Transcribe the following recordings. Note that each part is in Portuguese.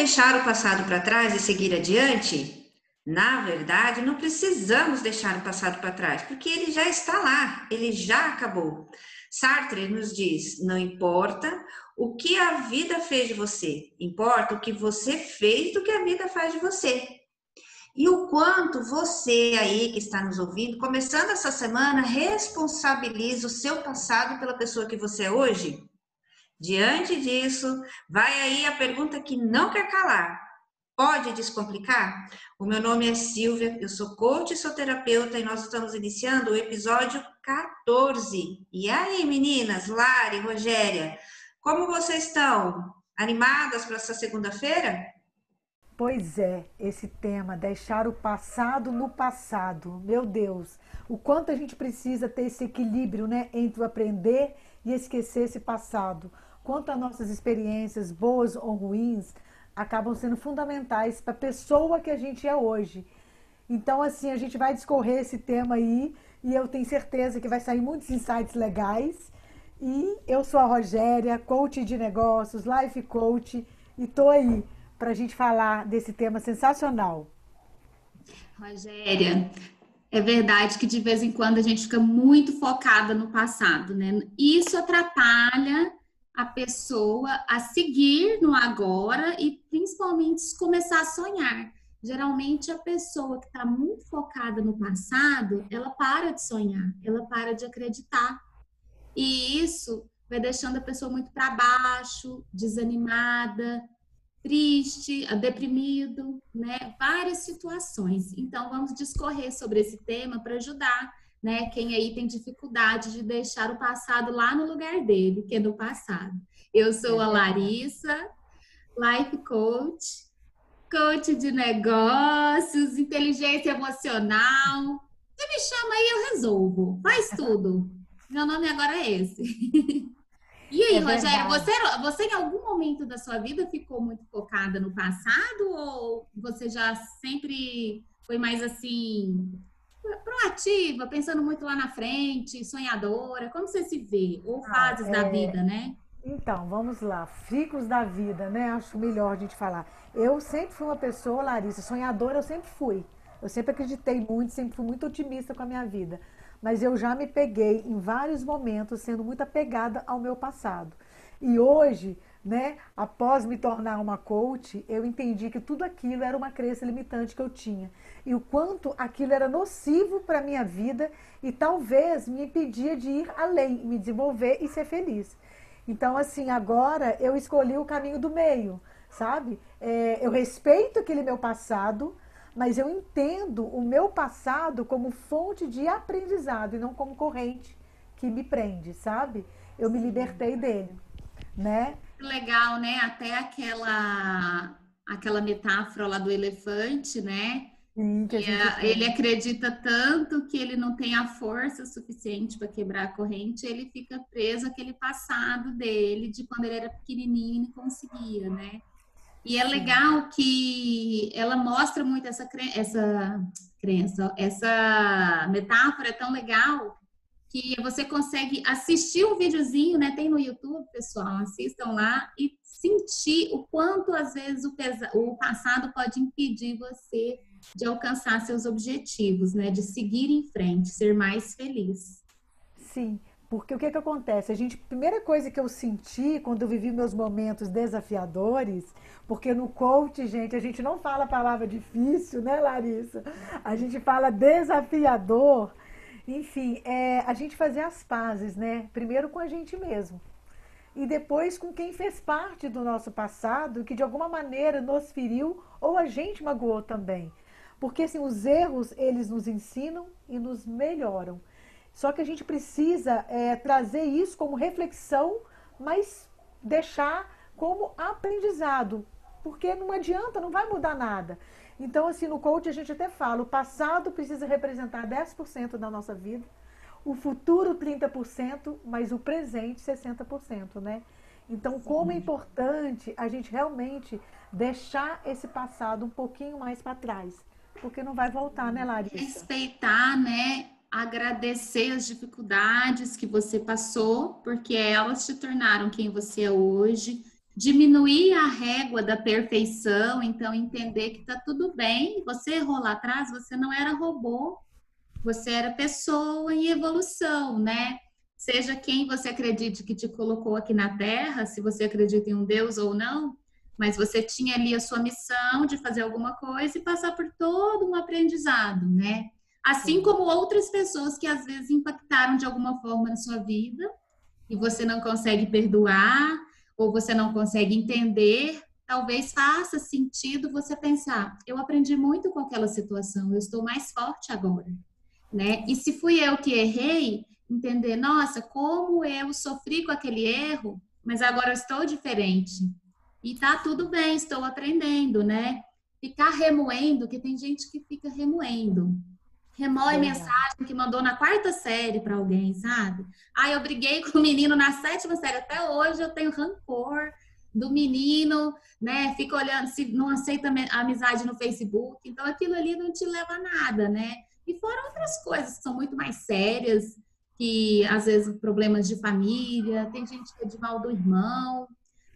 deixar o passado para trás e seguir adiante? Na verdade, não precisamos deixar o passado para trás, porque ele já está lá, ele já acabou. Sartre nos diz: não importa o que a vida fez de você, importa o que você fez do que a vida faz de você. E o quanto você aí que está nos ouvindo, começando essa semana, responsabiliza o seu passado pela pessoa que você é hoje? Diante disso, vai aí a pergunta que não quer calar. Pode descomplicar? O meu nome é Silvia, eu sou coach e sou terapeuta e nós estamos iniciando o episódio 14. E aí, meninas, Lari, Rogéria, como vocês estão? Animadas para essa segunda-feira? Pois é, esse tema, deixar o passado no passado. Meu Deus, o quanto a gente precisa ter esse equilíbrio, né, entre o aprender e esquecer esse passado quanto as nossas experiências, boas ou ruins, acabam sendo fundamentais para a pessoa que a gente é hoje. Então, assim, a gente vai discorrer esse tema aí e eu tenho certeza que vai sair muitos insights legais. E eu sou a Rogéria, coach de negócios, life coach, e tô aí para a gente falar desse tema sensacional. Rogéria, é verdade que de vez em quando a gente fica muito focada no passado, né? Isso atrapalha a pessoa a seguir no agora e principalmente começar a sonhar. Geralmente a pessoa que está muito focada no passado, ela para de sonhar, ela para de acreditar. E isso vai deixando a pessoa muito para baixo, desanimada, triste, deprimido, né? Várias situações. Então vamos discorrer sobre esse tema para ajudar né? Quem aí tem dificuldade de deixar o passado lá no lugar dele, que é do passado. Eu sou a Larissa, life coach, coach de negócios, inteligência emocional. Você me chama aí, eu resolvo. Faz tudo. Meu nome agora é esse. E aí, é Rogério, você, você em algum momento da sua vida ficou muito focada no passado ou você já sempre foi mais assim, proativa, pensando muito lá na frente, sonhadora? Como você se vê? Ou ah, fases ah, é... da vida, né? Então, vamos lá. Ciclos da vida, né? Acho melhor a gente falar. Eu sempre fui uma pessoa, Larissa, sonhadora eu sempre fui. Eu sempre acreditei muito, sempre fui muito otimista com a minha vida. Mas eu já me peguei em vários momentos sendo muito apegada ao meu passado. E hoje né? Após me tornar uma coach, eu entendi que tudo aquilo era uma crença limitante que eu tinha e o quanto aquilo era nocivo para minha vida e talvez me impedia de ir além, me desenvolver e ser feliz. Então, assim, agora eu escolhi o caminho do meio, sabe? É, eu respeito aquele meu passado, mas eu entendo o meu passado como fonte de aprendizado e não como corrente que me prende, sabe? Eu me libertei dele, né? Legal, né? Até aquela aquela metáfora lá do elefante, né? Sim, que a, ele acredita tanto que ele não tem a força suficiente para quebrar a corrente, ele fica preso àquele passado dele de quando ele era pequenininho e não conseguia, né? E é legal que ela mostra muito essa, essa crença, essa metáfora é tão legal que você consegue assistir um videozinho, né? Tem no YouTube, pessoal, assistam lá e sentir o quanto às vezes o, pesa o passado pode impedir você de alcançar seus objetivos, né? De seguir em frente, ser mais feliz. Sim, porque o que que acontece? A gente, primeira coisa que eu senti quando eu vivi meus momentos desafiadores, porque no coach, gente, a gente não fala a palavra difícil, né, Larissa? A gente fala desafiador enfim, é, a gente fazer as pazes, né? Primeiro com a gente mesmo. E depois com quem fez parte do nosso passado, que de alguma maneira nos feriu ou a gente magoou também. Porque assim, os erros, eles nos ensinam e nos melhoram. Só que a gente precisa é, trazer isso como reflexão, mas deixar como aprendizado. Porque não adianta, não vai mudar nada. Então, assim, no coach a gente até fala, o passado precisa representar 10% da nossa vida, o futuro 30%, mas o presente 60%, né? Então, como é importante a gente realmente deixar esse passado um pouquinho mais para trás, porque não vai voltar, né, Larissa? Respeitar, né? Agradecer as dificuldades que você passou, porque elas te tornaram quem você é hoje diminuir a régua da perfeição, então entender que tá tudo bem, você errou lá atrás, você não era robô, você era pessoa em evolução, né? Seja quem você acredite que te colocou aqui na Terra, se você acredita em um Deus ou não, mas você tinha ali a sua missão de fazer alguma coisa e passar por todo um aprendizado, né? Assim como outras pessoas que às vezes impactaram de alguma forma na sua vida e você não consegue perdoar ou você não consegue entender, talvez faça sentido você pensar: eu aprendi muito com aquela situação, eu estou mais forte agora, né? E se fui eu que errei, entender, nossa, como eu sofri com aquele erro, mas agora eu estou diferente. E tá tudo bem, estou aprendendo, né? Ficar remoendo, que tem gente que fica remoendo. Remoe é. mensagem que mandou na quarta série para alguém, sabe? Ah, eu briguei com o menino na sétima série. Até hoje eu tenho rancor do menino, né? Fica olhando, se não aceita a amizade no Facebook. Então aquilo ali não te leva a nada, né? E fora outras coisas que são muito mais sérias, que às vezes problemas de família, tem gente que é de mal do irmão,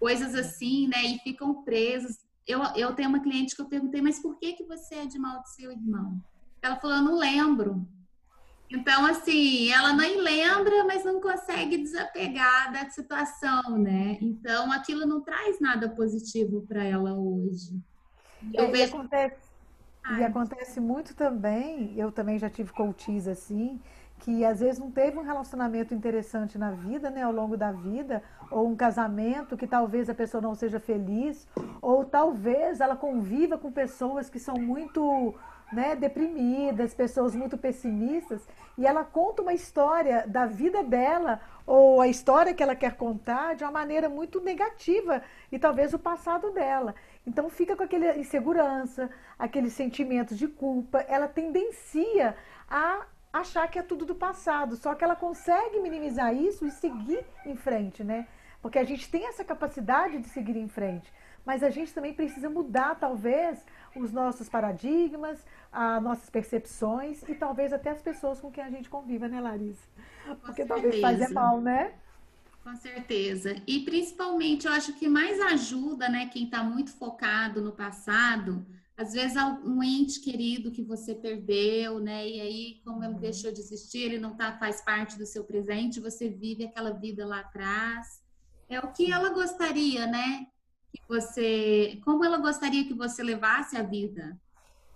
coisas assim, né? E ficam presos. Eu, eu tenho uma cliente que eu perguntei, mas por que, que você é de mal do seu irmão? Ela falou, eu não lembro. Então, assim, ela nem lembra, mas não consegue desapegar da situação, né? Então, aquilo não traz nada positivo para ela hoje. Eu é, vejo... acontece, e acontece muito também, eu também já tive coaches assim, que às vezes não teve um relacionamento interessante na vida, né, ao longo da vida, ou um casamento que talvez a pessoa não seja feliz, ou talvez ela conviva com pessoas que são muito né, deprimidas, pessoas muito pessimistas, e ela conta uma história da vida dela, ou a história que ela quer contar, de uma maneira muito negativa, e talvez o passado dela. Então fica com aquela insegurança, aquele sentimento de culpa, ela tendencia a achar que é tudo do passado, só que ela consegue minimizar isso e seguir em frente, né? Porque a gente tem essa capacidade de seguir em frente, mas a gente também precisa mudar, talvez, os nossos paradigmas, as nossas percepções e talvez até as pessoas com quem a gente convive, né, Larissa? Porque com talvez faz mal, né? Com certeza. E principalmente, eu acho que mais ajuda, né, quem está muito focado no passado, às vezes um ente querido que você perdeu, né? E aí, como ele uhum. deixou de existir, ele não tá, faz parte do seu presente, você vive aquela vida lá atrás. É o que ela gostaria, né? Que você, como ela gostaria que você levasse a vida.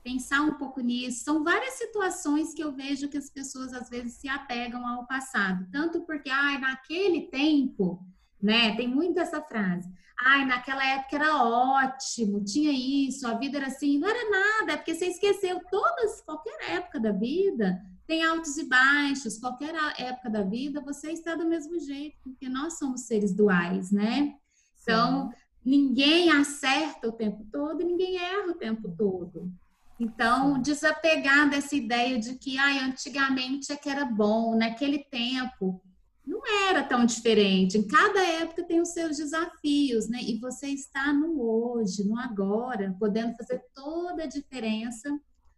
Pensar um pouco nisso. São várias situações que eu vejo que as pessoas às vezes se apegam ao passado, tanto porque, ai, naquele tempo, né? Tem muito essa frase ai, naquela época era ótimo, tinha isso, a vida era assim, não era nada, é porque você esqueceu todas, qualquer época da vida tem altos e baixos, qualquer época da vida você está do mesmo jeito, porque nós somos seres duais, né? Então, Sim. ninguém acerta o tempo todo e ninguém erra o tempo todo. Então, desapegar dessa ideia de que, ai, antigamente é que era bom, naquele tempo não era tão diferente. Em cada época tem os seus desafios, né? E você está no hoje, no agora, podendo fazer toda a diferença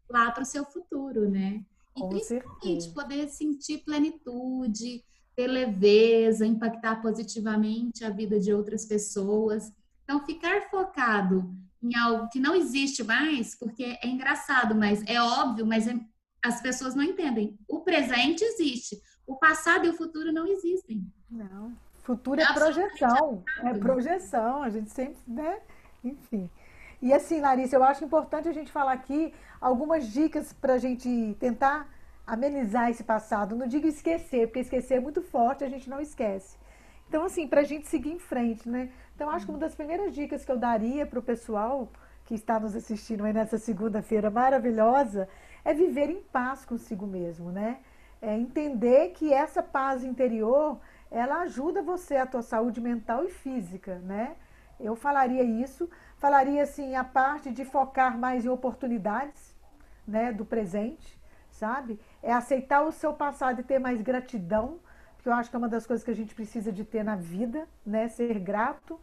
lá para o seu futuro, né? E Com principalmente certeza. poder sentir plenitude, ter leveza, impactar positivamente a vida de outras pessoas. Então, ficar focado em algo que não existe mais, porque é engraçado, mas é óbvio, mas é, as pessoas não entendem. O presente existe, o passado e o futuro não existem. Não. Futuro é, é projeção. É projeção. A gente sempre, né? Enfim. E assim, Larissa, eu acho importante a gente falar aqui algumas dicas para a gente tentar amenizar esse passado. Não digo esquecer, porque esquecer é muito forte, a gente não esquece. Então, assim, para a gente seguir em frente, né? Então, acho que uma das primeiras dicas que eu daria para o pessoal que está nos assistindo aí nessa segunda-feira maravilhosa é viver em paz consigo mesmo, né? É entender que essa paz interior ela ajuda você a tua saúde mental e física, né? Eu falaria isso, falaria assim a parte de focar mais em oportunidades, né, do presente, sabe? É aceitar o seu passado e ter mais gratidão, que eu acho que é uma das coisas que a gente precisa de ter na vida, né, ser grato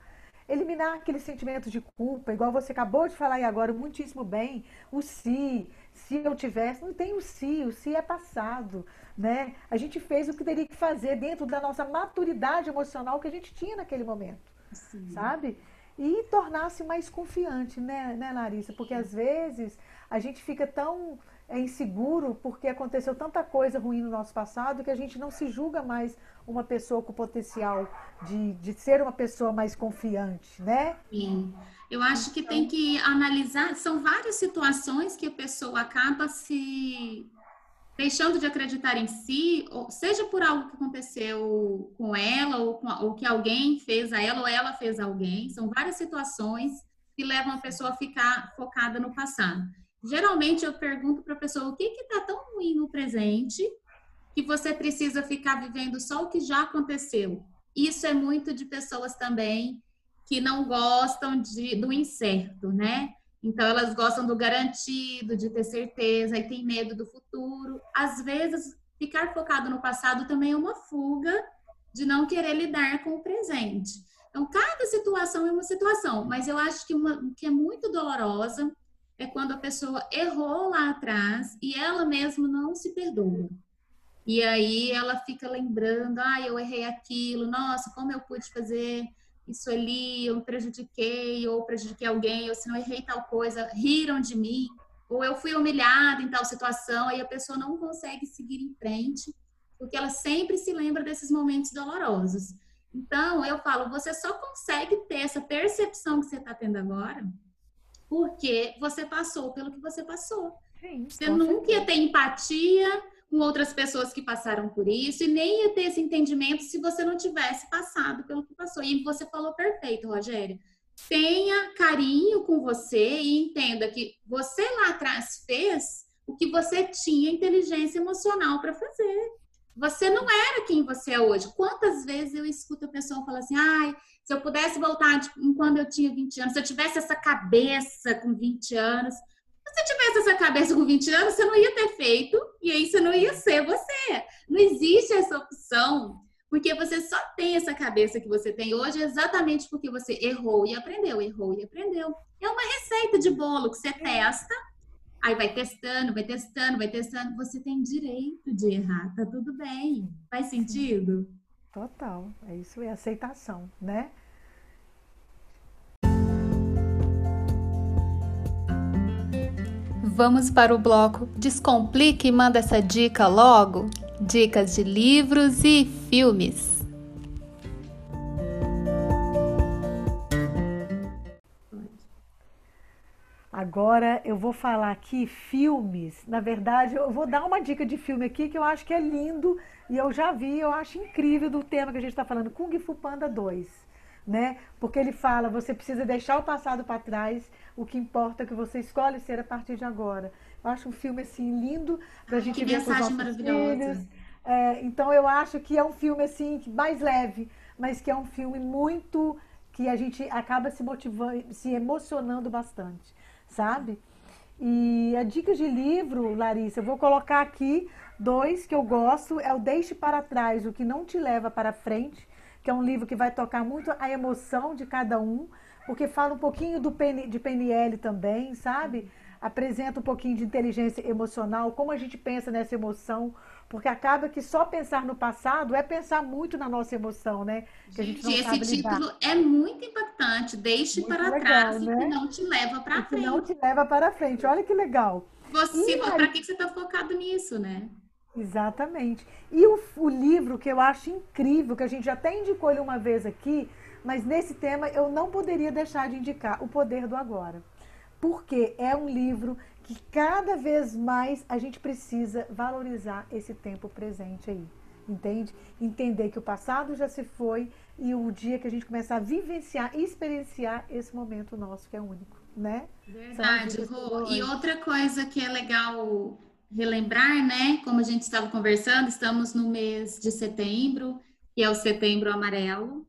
eliminar aquele sentimento de culpa, igual você acabou de falar aí agora, muitíssimo bem, o se, se eu tivesse, não tem o se, o se é passado, né? A gente fez o que teria que fazer dentro da nossa maturidade emocional que a gente tinha naquele momento, Sim. sabe? E tornar-se mais confiante, né, né, Larissa? Porque às vezes a gente fica tão é, inseguro porque aconteceu tanta coisa ruim no nosso passado que a gente não se julga mais uma pessoa com potencial de, de ser uma pessoa mais confiante, né? Sim. Eu acho que tem que analisar, são várias situações que a pessoa acaba se deixando de acreditar em si, ou seja por algo que aconteceu com ela, ou, com, ou que alguém fez a ela, ou ela fez a alguém. São várias situações que levam a pessoa a ficar focada no passado. Geralmente eu pergunto para a pessoa o que está tão ruim no presente que você precisa ficar vivendo só o que já aconteceu. Isso é muito de pessoas também que não gostam de, do incerto, né? Então, elas gostam do garantido, de ter certeza, e tem medo do futuro. Às vezes, ficar focado no passado também é uma fuga de não querer lidar com o presente. Então, cada situação é uma situação, mas eu acho que uma que é muito dolorosa é quando a pessoa errou lá atrás e ela mesma não se perdoa. E aí ela fica lembrando, ah, eu errei aquilo, nossa, como eu pude fazer isso ali, eu me prejudiquei, ou prejudiquei alguém, ou se não errei tal coisa, riram de mim, ou eu fui humilhada em tal situação, aí a pessoa não consegue seguir em frente, porque ela sempre se lembra desses momentos dolorosos. Então, eu falo, você só consegue ter essa percepção que você está tendo agora, porque você passou pelo que você passou. Sim, você nunca ia ter empatia, com outras pessoas que passaram por isso e nem ia ter esse entendimento se você não tivesse passado pelo que passou. E você falou perfeito, Rogério. Tenha carinho com você e entenda que você lá atrás fez o que você tinha inteligência emocional para fazer. Você não era quem você é hoje. Quantas vezes eu escuto a pessoa falar assim: ai, se eu pudesse voltar tipo, quando eu tinha 20 anos, se eu tivesse essa cabeça com 20 anos, se você essa cabeça com 20 anos, você não ia ter feito e aí você não ia ser você. Não existe essa opção, porque você só tem essa cabeça que você tem hoje exatamente porque você errou e aprendeu, errou e aprendeu. É uma receita de bolo que você testa, aí vai testando, vai testando, vai testando. Você tem direito de errar, tá tudo bem. Faz sentido? Total. É isso, é aceitação, né? Vamos para o bloco Descomplique e manda essa dica logo. Dicas de livros e filmes. Agora eu vou falar aqui filmes. Na verdade, eu vou dar uma dica de filme aqui que eu acho que é lindo e eu já vi, eu acho incrível do tema que a gente está falando, Kung Fu Panda 2 né? Porque ele fala, você precisa deixar o passado para trás, o que importa é que você escolhe ser a partir de agora. Eu acho um filme assim lindo para a gente que ver com os filhos. É, então eu acho que é um filme assim mais leve, mas que é um filme muito que a gente acaba se motivando, se emocionando bastante, sabe? E a dica de livro, Larissa, eu vou colocar aqui dois que eu gosto, é o Deixe para trás, o que não te leva para frente, que é um livro que vai tocar muito a emoção de cada um, porque fala um pouquinho do PN, de PNL também, sabe? Apresenta um pouquinho de inteligência emocional, como a gente pensa nessa emoção, porque acaba que só pensar no passado é pensar muito na nossa emoção, né? Que gente, a gente não esse título lidar. é muito impactante. Deixe muito para legal, trás né? o que não te leva para frente. não te leva para frente. Olha que legal. Você, para que você está focado nisso, né? Exatamente. E o, o, livro que eu acho incrível, que a gente já até indicou ele uma vez aqui, mas nesse tema eu não poderia deixar de indicar O Poder do Agora. Porque é um livro que cada vez mais a gente precisa valorizar esse tempo presente aí. Entende? Entender que o passado já se foi e o dia que a gente começar a vivenciar e experienciar esse momento nosso que é único, né? Verdade, Rô. E outra coisa que é legal relembrar, né? Como a gente estava conversando, estamos no mês de setembro, que é o setembro amarelo,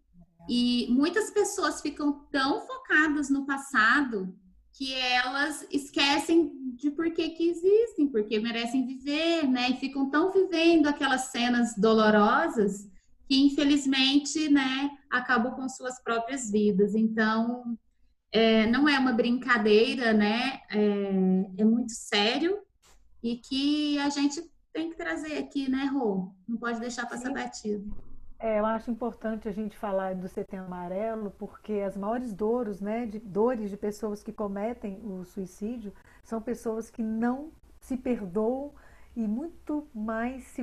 e muitas pessoas ficam tão focadas no passado que elas esquecem de por que, que existem, porque merecem viver, né? E ficam tão vivendo aquelas cenas dolorosas que, infelizmente, né, acabam com suas próprias vidas. Então, é, não é uma brincadeira, né? É, é muito sério e que a gente tem que trazer aqui, né, Rô? Não pode deixar passar Sim. batido. É, eu acho importante a gente falar do setembro amarelo, porque as maiores dores, né, de, dores de pessoas que cometem o suicídio são pessoas que não se perdoam e muito mais se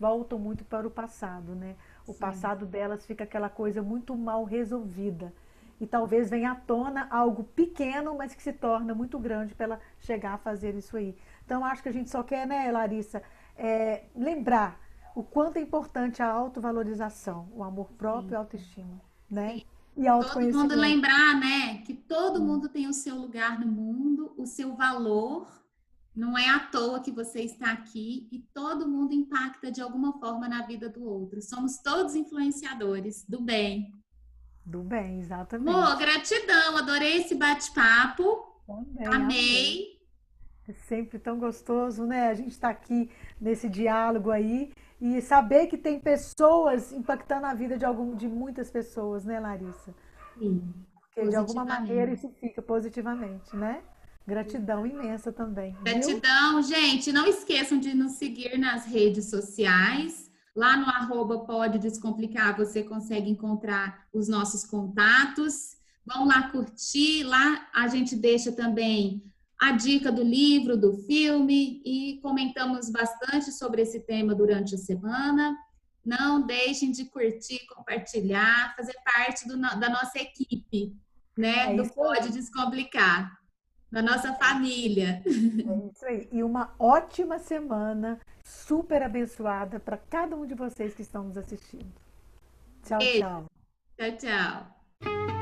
voltam muito para o passado, né? O Sim. passado delas fica aquela coisa muito mal resolvida. E talvez venha à tona algo pequeno, mas que se torna muito grande para ela chegar a fazer isso aí. Então, acho que a gente só quer, né, Larissa, é, lembrar o quanto é importante a autovalorização, o amor próprio e a autoestima, né? Sim. E Todo mundo lembrar, né, que todo mundo tem o seu lugar no mundo, o seu valor, não é à toa que você está aqui e todo mundo impacta de alguma forma na vida do outro. Somos todos influenciadores do bem. Do bem, exatamente. Pô, gratidão, adorei esse bate-papo. Amei. amei. É sempre tão gostoso, né? A gente está aqui nesse diálogo aí e saber que tem pessoas impactando a vida de, algum, de muitas pessoas, né, Larissa? Sim. Porque de alguma maneira isso fica positivamente, né? Gratidão imensa também. Gratidão, viu? gente. Não esqueçam de nos seguir nas redes sociais. Lá no arroba Pode Descomplicar você consegue encontrar os nossos contatos. Vão lá curtir. Lá a gente deixa também a dica do livro, do filme e comentamos bastante sobre esse tema durante a semana. Não deixem de curtir, compartilhar, fazer parte do, da nossa equipe, né? É do Pode Descomplicar, da nossa família. É isso aí. E uma ótima semana, super abençoada para cada um de vocês que estão nos assistindo. Tchau, tchau. Tchau, tchau.